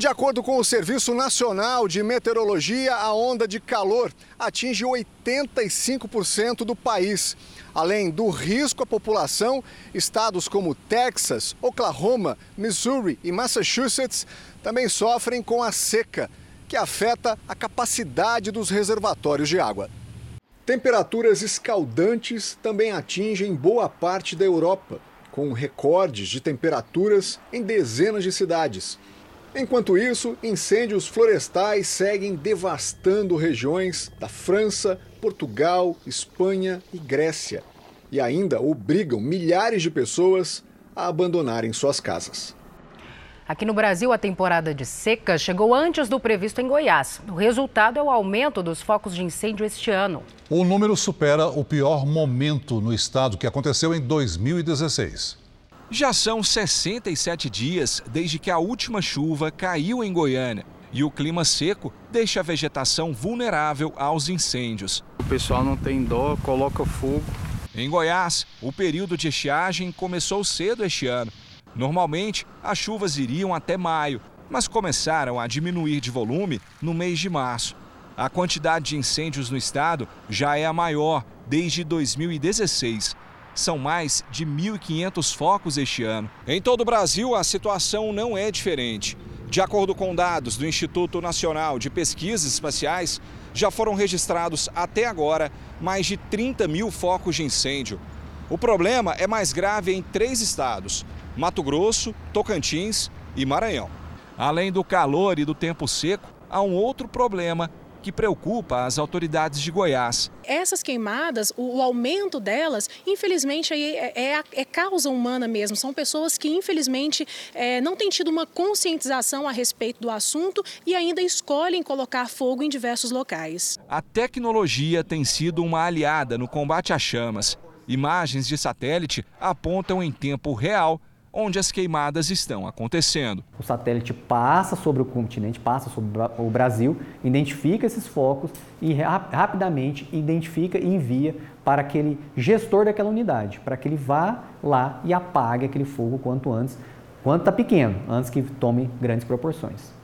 De acordo com o Serviço Nacional de Meteorologia, a onda de calor atinge 85% do país. Além do risco à população, estados como Texas, Oklahoma, Missouri e Massachusetts também sofrem com a seca, que afeta a capacidade dos reservatórios de água. Temperaturas escaldantes também atingem boa parte da Europa, com recordes de temperaturas em dezenas de cidades. Enquanto isso, incêndios florestais seguem devastando regiões da França, Portugal, Espanha e Grécia e ainda obrigam milhares de pessoas a abandonarem suas casas. Aqui no Brasil, a temporada de seca chegou antes do previsto em Goiás. O resultado é o aumento dos focos de incêndio este ano. O número supera o pior momento no estado que aconteceu em 2016. Já são 67 dias desde que a última chuva caiu em Goiânia e o clima seco deixa a vegetação vulnerável aos incêndios. O pessoal não tem dó, coloca fogo. Em Goiás, o período de estiagem começou cedo este ano. Normalmente, as chuvas iriam até maio, mas começaram a diminuir de volume no mês de março. A quantidade de incêndios no estado já é a maior desde 2016 são mais de 1.500 focos este ano. Em todo o Brasil, a situação não é diferente. De acordo com dados do Instituto Nacional de Pesquisas Espaciais, já foram registrados até agora mais de 30 mil focos de incêndio. O problema é mais grave em três estados: Mato Grosso, Tocantins e Maranhão. Além do calor e do tempo seco, há um outro problema que preocupa as autoridades de Goiás. Essas queimadas, o, o aumento delas, infelizmente, é, é, é, causa humana mesmo. São pessoas que, infelizmente, é, não têm tido uma conscientização a respeito do assunto e ainda escolhem colocar fogo em diversos locais. A tecnologia tem sido uma aliada no combate às chamas. Imagens de satélite apontam em tempo real onde as queimadas estão acontecendo. O satélite passa sobre o continente, passa sobre o Brasil, identifica esses focos e rapidamente identifica e envia para aquele gestor daquela unidade, para que ele vá lá e apague aquele fogo quanto antes, quanto está pequeno, antes que tome grandes proporções.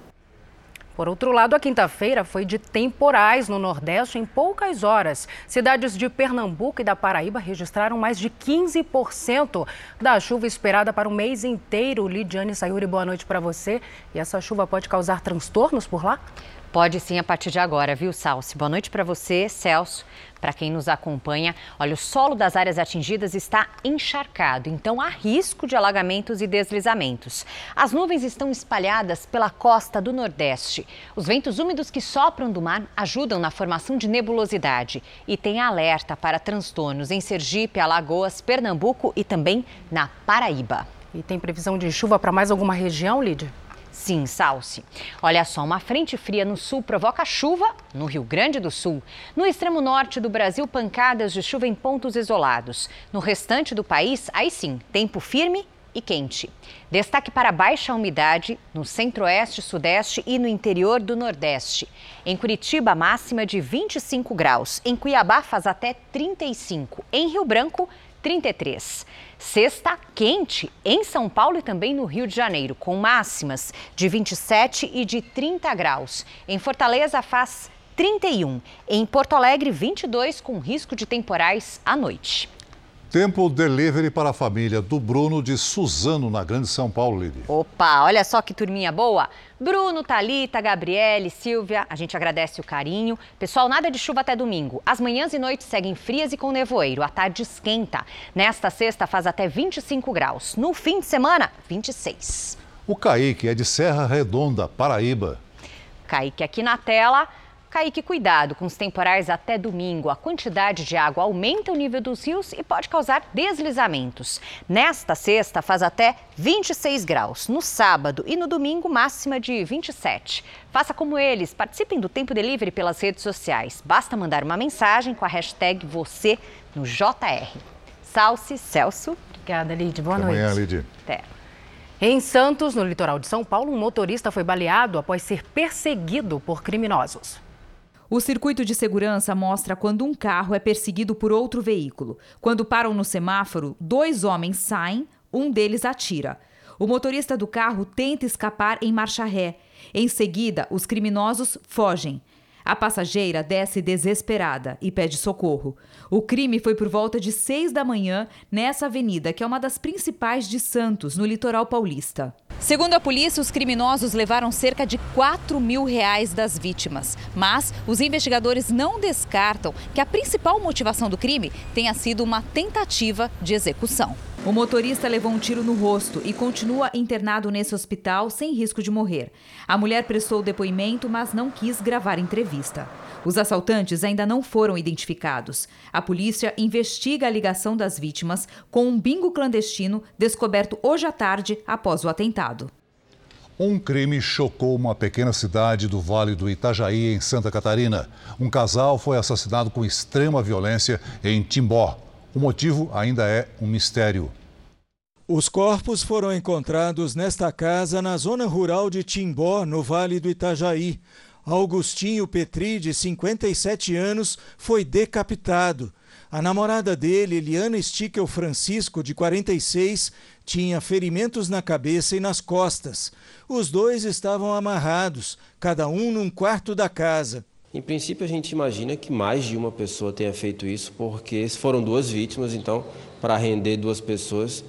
Por outro lado, a quinta-feira foi de temporais no Nordeste em poucas horas. Cidades de Pernambuco e da Paraíba registraram mais de 15% da chuva esperada para o mês inteiro. Lidiane Sayuri, boa noite para você. E essa chuva pode causar transtornos por lá? Pode sim a partir de agora, viu, Salsi? Boa noite para você, Celso, para quem nos acompanha. Olha, o solo das áreas atingidas está encharcado, então há risco de alagamentos e deslizamentos. As nuvens estão espalhadas pela costa do Nordeste. Os ventos úmidos que sopram do mar ajudam na formação de nebulosidade e tem alerta para transtornos em Sergipe, Alagoas, Pernambuco e também na Paraíba. E tem previsão de chuva para mais alguma região, Lídia? Sim, Salsi. Olha só, uma frente fria no sul provoca chuva no Rio Grande do Sul. No extremo norte do Brasil, pancadas de chuva em pontos isolados. No restante do país, aí sim, tempo firme e quente. Destaque para baixa umidade no centro-oeste, sudeste e no interior do nordeste. Em Curitiba, máxima de 25 graus. Em Cuiabá, faz até 35. Em Rio Branco, 33. Sexta quente em São Paulo e também no Rio de Janeiro, com máximas de 27 e de 30 graus. Em Fortaleza faz 31. Em Porto Alegre, 22, com risco de temporais à noite. Tempo delivery para a família do Bruno de Suzano, na Grande São Paulo, Lili. Opa, olha só que turminha boa. Bruno, Talita, Gabriele, Silvia, a gente agradece o carinho. Pessoal, nada de chuva até domingo. As manhãs e noites seguem frias e com nevoeiro. A tarde esquenta. Nesta sexta faz até 25 graus. No fim de semana, 26. O Kaique é de Serra Redonda, Paraíba. Kaique aqui na tela. Kaique, cuidado com os temporais até domingo. A quantidade de água aumenta o nível dos rios e pode causar deslizamentos. Nesta sexta, faz até 26 graus. No sábado e no domingo, máxima de 27. Faça como eles, participem do Tempo Delivery pelas redes sociais. Basta mandar uma mensagem com a hashtag você no JR. Salce, Celso. Obrigada, Lid. Boa Até noite. Amanhã, Lid. Até. Em Santos, no litoral de São Paulo, um motorista foi baleado após ser perseguido por criminosos. O circuito de segurança mostra quando um carro é perseguido por outro veículo. Quando param no semáforo, dois homens saem, um deles atira. O motorista do carro tenta escapar em marcha ré. Em seguida, os criminosos fogem. A passageira desce desesperada e pede socorro. O crime foi por volta de seis da manhã nessa avenida, que é uma das principais de Santos, no litoral paulista. Segundo a polícia, os criminosos levaram cerca de 4 mil reais das vítimas. Mas os investigadores não descartam que a principal motivação do crime tenha sido uma tentativa de execução. O motorista levou um tiro no rosto e continua internado nesse hospital sem risco de morrer. A mulher prestou depoimento, mas não quis gravar entrevista. Os assaltantes ainda não foram identificados. A polícia investiga a ligação das vítimas com um bingo clandestino descoberto hoje à tarde após o atentado. Um crime chocou uma pequena cidade do Vale do Itajaí, em Santa Catarina. Um casal foi assassinado com extrema violência em Timbó. O motivo ainda é um mistério. Os corpos foram encontrados nesta casa na zona rural de Timbó, no Vale do Itajaí. Augustinho Petri, de 57 anos, foi decapitado. A namorada dele, Eliana Stickel Francisco, de 46, tinha ferimentos na cabeça e nas costas. Os dois estavam amarrados, cada um num quarto da casa. Em princípio, a gente imagina que mais de uma pessoa tenha feito isso, porque foram duas vítimas, então, para render duas pessoas,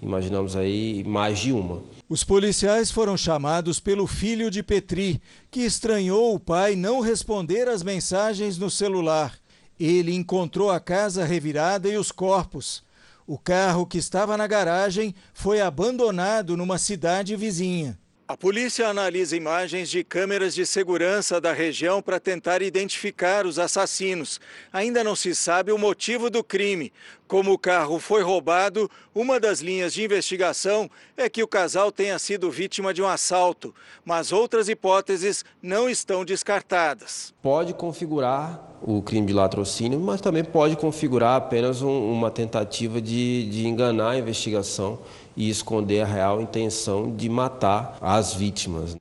imaginamos aí mais de uma. Os policiais foram chamados pelo filho de Petri, que estranhou o pai não responder às mensagens no celular. Ele encontrou a casa revirada e os corpos. O carro que estava na garagem foi abandonado numa cidade vizinha. A polícia analisa imagens de câmeras de segurança da região para tentar identificar os assassinos. Ainda não se sabe o motivo do crime. Como o carro foi roubado, uma das linhas de investigação é que o casal tenha sido vítima de um assalto, mas outras hipóteses não estão descartadas. Pode configurar o crime de latrocínio, mas também pode configurar apenas um, uma tentativa de, de enganar a investigação e esconder a real intenção de matar as vítimas.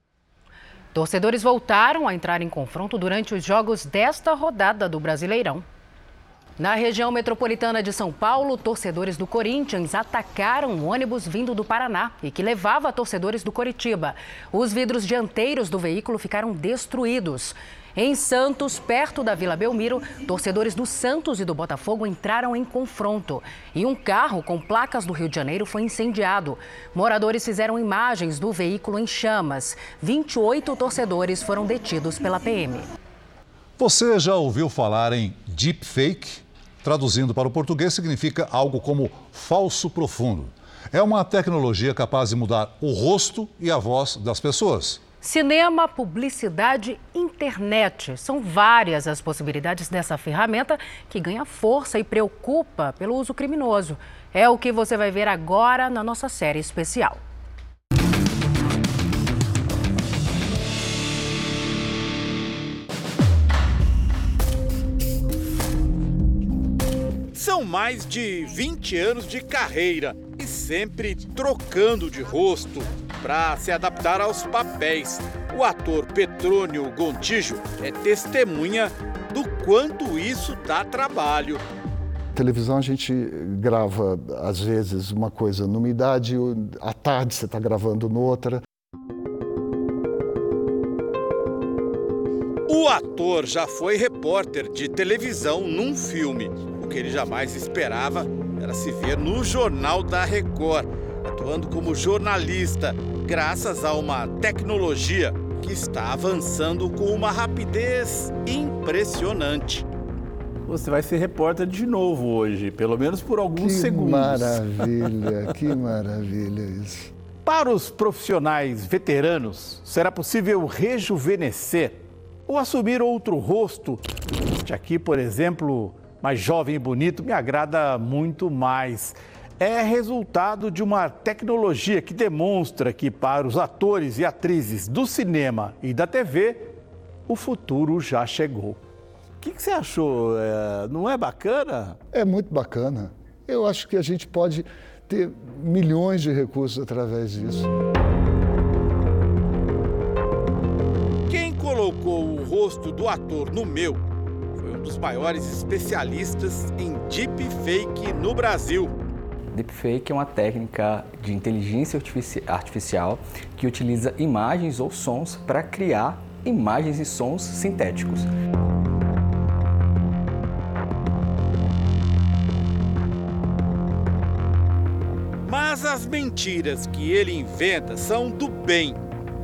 Torcedores voltaram a entrar em confronto durante os jogos desta rodada do Brasileirão. Na região metropolitana de São Paulo, torcedores do Corinthians atacaram um ônibus vindo do Paraná e que levava torcedores do Coritiba. Os vidros dianteiros do veículo ficaram destruídos. Em Santos, perto da Vila Belmiro, torcedores do Santos e do Botafogo entraram em confronto e um carro com placas do Rio de Janeiro foi incendiado. Moradores fizeram imagens do veículo em chamas. 28 torcedores foram detidos pela PM. Você já ouviu falar em deepfake? Traduzindo para o português, significa algo como falso profundo. É uma tecnologia capaz de mudar o rosto e a voz das pessoas. Cinema, publicidade, internet. São várias as possibilidades dessa ferramenta que ganha força e preocupa pelo uso criminoso. É o que você vai ver agora na nossa série especial. São mais de 20 anos de carreira e sempre trocando de rosto para se adaptar aos papéis. O ator Petrônio Gontijo é testemunha do quanto isso dá trabalho. Televisão a gente grava às vezes uma coisa numa idade, à tarde você está gravando noutra. O ator já foi repórter de televisão num filme que ele jamais esperava era se ver no Jornal da Record, atuando como jornalista, graças a uma tecnologia que está avançando com uma rapidez impressionante. Você vai ser repórter de novo hoje, pelo menos por alguns que segundos. Maravilha, que maravilha isso. Para os profissionais veteranos, será possível rejuvenescer ou assumir outro rosto. Este aqui, por exemplo, mais jovem e bonito, me agrada muito mais. É resultado de uma tecnologia que demonstra que, para os atores e atrizes do cinema e da TV, o futuro já chegou. O que, que você achou? É, não é bacana? É muito bacana. Eu acho que a gente pode ter milhões de recursos através disso. Quem colocou o rosto do ator no meu dos maiores especialistas em deepfake no Brasil. Deepfake é uma técnica de inteligência artificial que utiliza imagens ou sons para criar imagens e sons sintéticos. Mas as mentiras que ele inventa são do bem.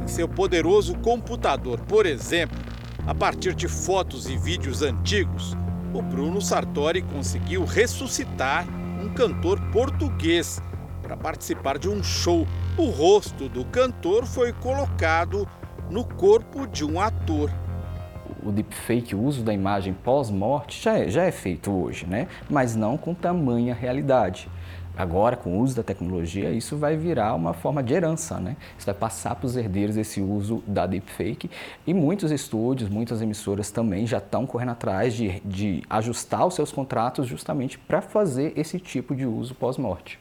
Em seu poderoso computador, por exemplo, a partir de fotos e vídeos antigos, o Bruno Sartori conseguiu ressuscitar um cantor português para participar de um show. O rosto do cantor foi colocado no corpo de um ator. O deepfake, o uso da imagem pós-morte, já é, já é feito hoje, né? mas não com tamanha realidade. Agora, com o uso da tecnologia, isso vai virar uma forma de herança, né? Isso vai passar para os herdeiros esse uso da deepfake. E muitos estúdios, muitas emissoras também já estão correndo atrás de, de ajustar os seus contratos justamente para fazer esse tipo de uso pós-morte.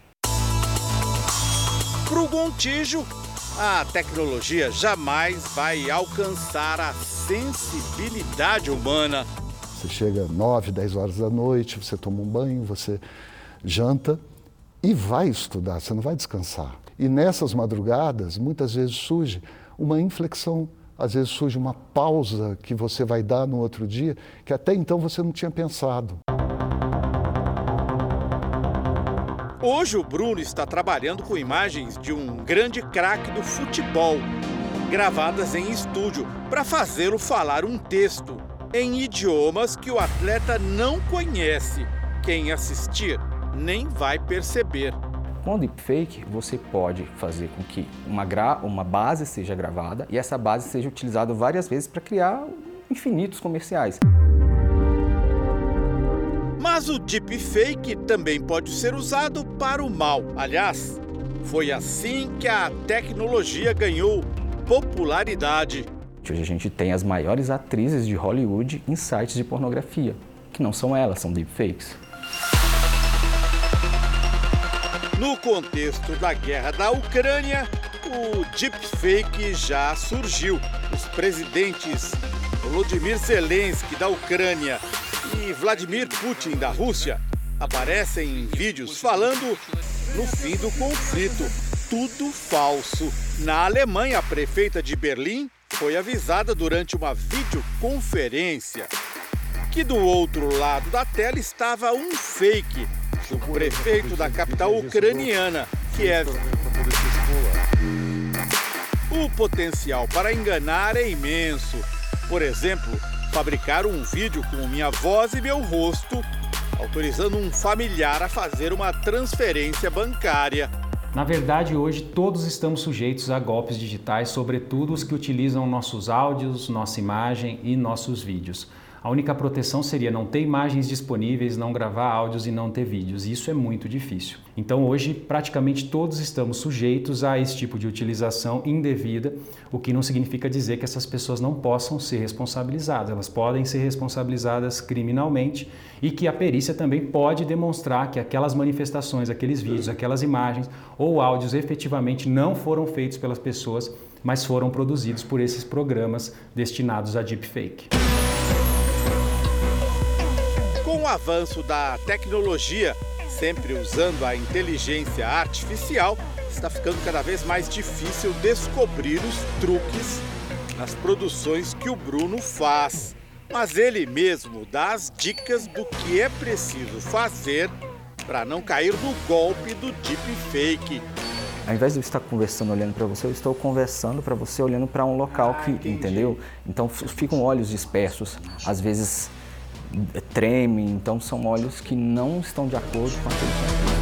Para o Gontijo, a tecnologia jamais vai alcançar a sensibilidade humana. Você chega 9, 10 horas da noite, você toma um banho, você janta e vai estudar, você não vai descansar. E nessas madrugadas, muitas vezes surge uma inflexão, às vezes surge uma pausa que você vai dar no outro dia, que até então você não tinha pensado. Hoje o Bruno está trabalhando com imagens de um grande craque do futebol, gravadas em estúdio, para fazê-lo falar um texto em idiomas que o atleta não conhece. Quem assistir nem vai perceber. Com o deepfake, você pode fazer com que uma, gra uma base seja gravada e essa base seja utilizada várias vezes para criar infinitos comerciais. Mas o deepfake também pode ser usado para o mal. Aliás, foi assim que a tecnologia ganhou popularidade. Hoje a gente tem as maiores atrizes de Hollywood em sites de pornografia, que não são elas, são deepfakes. No contexto da guerra da Ucrânia, o deepfake já surgiu. Os presidentes Volodymyr Zelensky da Ucrânia e Vladimir Putin da Rússia aparecem em vídeos falando no fim do conflito. Tudo falso. Na Alemanha, a prefeita de Berlim foi avisada durante uma videoconferência que do outro lado da tela estava um fake do prefeito da capital ucraniana, Kiev. O potencial para enganar é imenso. Por exemplo, fabricar um vídeo com minha voz e meu rosto, autorizando um familiar a fazer uma transferência bancária. Na verdade, hoje todos estamos sujeitos a golpes digitais, sobretudo os que utilizam nossos áudios, nossa imagem e nossos vídeos. A única proteção seria não ter imagens disponíveis, não gravar áudios e não ter vídeos. Isso é muito difícil. Então hoje praticamente todos estamos sujeitos a esse tipo de utilização indevida, o que não significa dizer que essas pessoas não possam ser responsabilizadas. Elas podem ser responsabilizadas criminalmente e que a perícia também pode demonstrar que aquelas manifestações, aqueles vídeos, aquelas imagens ou áudios efetivamente não foram feitos pelas pessoas, mas foram produzidos por esses programas destinados a deepfake. O avanço da tecnologia, sempre usando a inteligência artificial, está ficando cada vez mais difícil descobrir os truques nas produções que o Bruno faz. Mas ele mesmo dá as dicas do que é preciso fazer para não cair no golpe do deepfake. Ao invés de eu estar conversando olhando para você, eu estou conversando para você olhando para um local que, entendeu? Então ficam olhos dispersos, às vezes treme, então são olhos que não estão de acordo com aquele que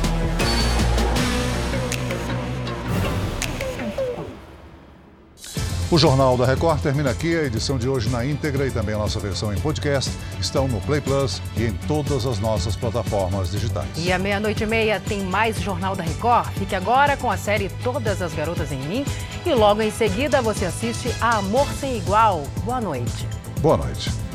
O Jornal da Record termina aqui. A edição de hoje na íntegra e também a nossa versão em podcast estão no Play Plus e em todas as nossas plataformas digitais. E à meia-noite e meia tem mais Jornal da Record. Fique agora com a série Todas as Garotas em Mim e logo em seguida você assiste a Amor Sem Igual. Boa noite. Boa noite.